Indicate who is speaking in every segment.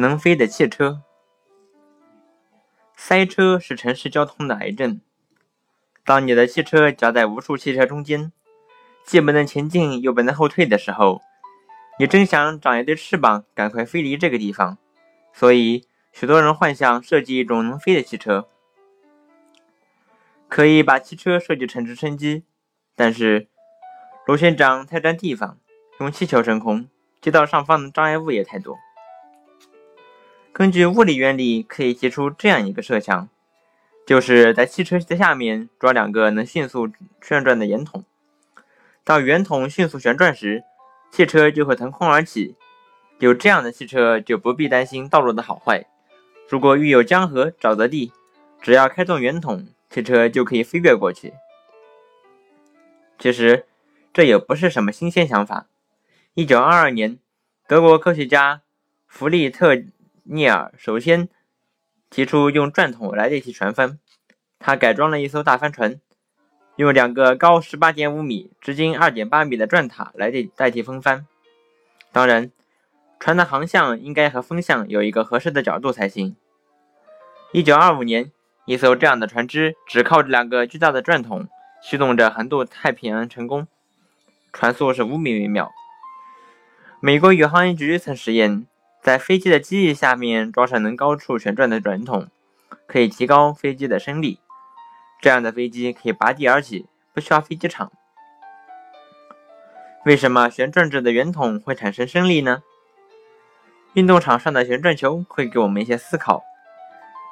Speaker 1: 能飞的汽车。塞车是城市交通的癌症。当你的汽车夹在无数汽车中间，既不能前进又不能后退的时候，你真想长一对翅膀，赶快飞离这个地方。所以，许多人幻想设计一种能飞的汽车，可以把汽车设计成直升机，但是螺旋桨太占地方，用气球升空，街道上方的障碍物也太多。根据物理原理，可以提出这样一个设想。就是在汽车的下面装两个能迅速旋转的圆筒，当圆筒迅速旋转时，汽车就会腾空而起。有这样的汽车就不必担心道路的好坏。如果遇有江河、沼泽地，只要开动圆筒，汽车就可以飞跃过去。其实这也不是什么新鲜想法。一九二二年，德国科学家弗利特涅尔首先。提出用转筒来代替船帆，他改装了一艘大帆船，用两个高十八点五米、直径二点八米的转塔来代代替风帆。当然，船的航向应该和风向有一个合适的角度才行。一九二五年，一艘这样的船只只靠着两个巨大的转筒驱动着横渡太平洋成功，船速是五米每秒。美国宇航局曾实验。在飞机的机翼下面装上能高处旋转的转筒，可以提高飞机的升力。这样的飞机可以拔地而起，不需要飞机场。为什么旋转着的圆筒会产生升力呢？运动场上的旋转球会给我们一些思考。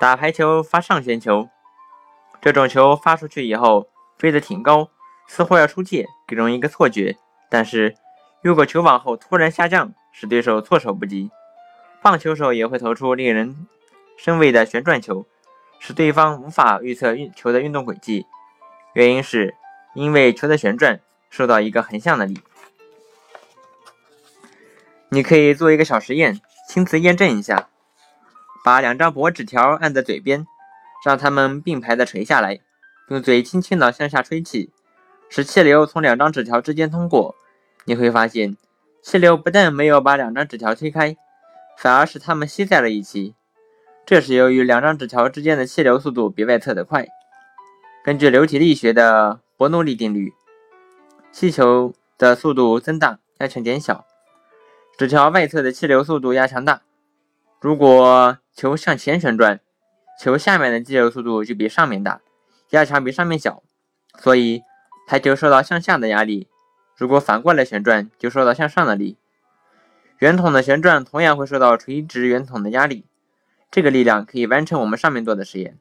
Speaker 1: 打排球发上旋球，这种球发出去以后飞得挺高，似乎要出界，给人一个错觉。但是如果球往后突然下降，使对手措手不及。棒球手也会投出令人生畏的旋转球，使对方无法预测运球的运动轨迹。原因是因为球的旋转受到一个横向的力。你可以做一个小实验，亲自验证一下：把两张薄纸条按在嘴边，让它们并排的垂下来，用嘴轻轻的向下吹气，使气流从两张纸条之间通过。你会发现，气流不但没有把两张纸条推开。反而是它们吸在了一起，这是由于两张纸条之间的气流速度比外侧的快。根据流体力学的伯努利定律，气球的速度增大，压强减小，纸条外侧的气流速度压强大。如果球向前旋转，球下面的气流速度就比上面大，压强比上面小，所以排球受到向下的压力。如果反过来旋转，就受到向上的力。圆筒的旋转同样会受到垂直圆筒的压力，这个力量可以完成我们上面做的实验。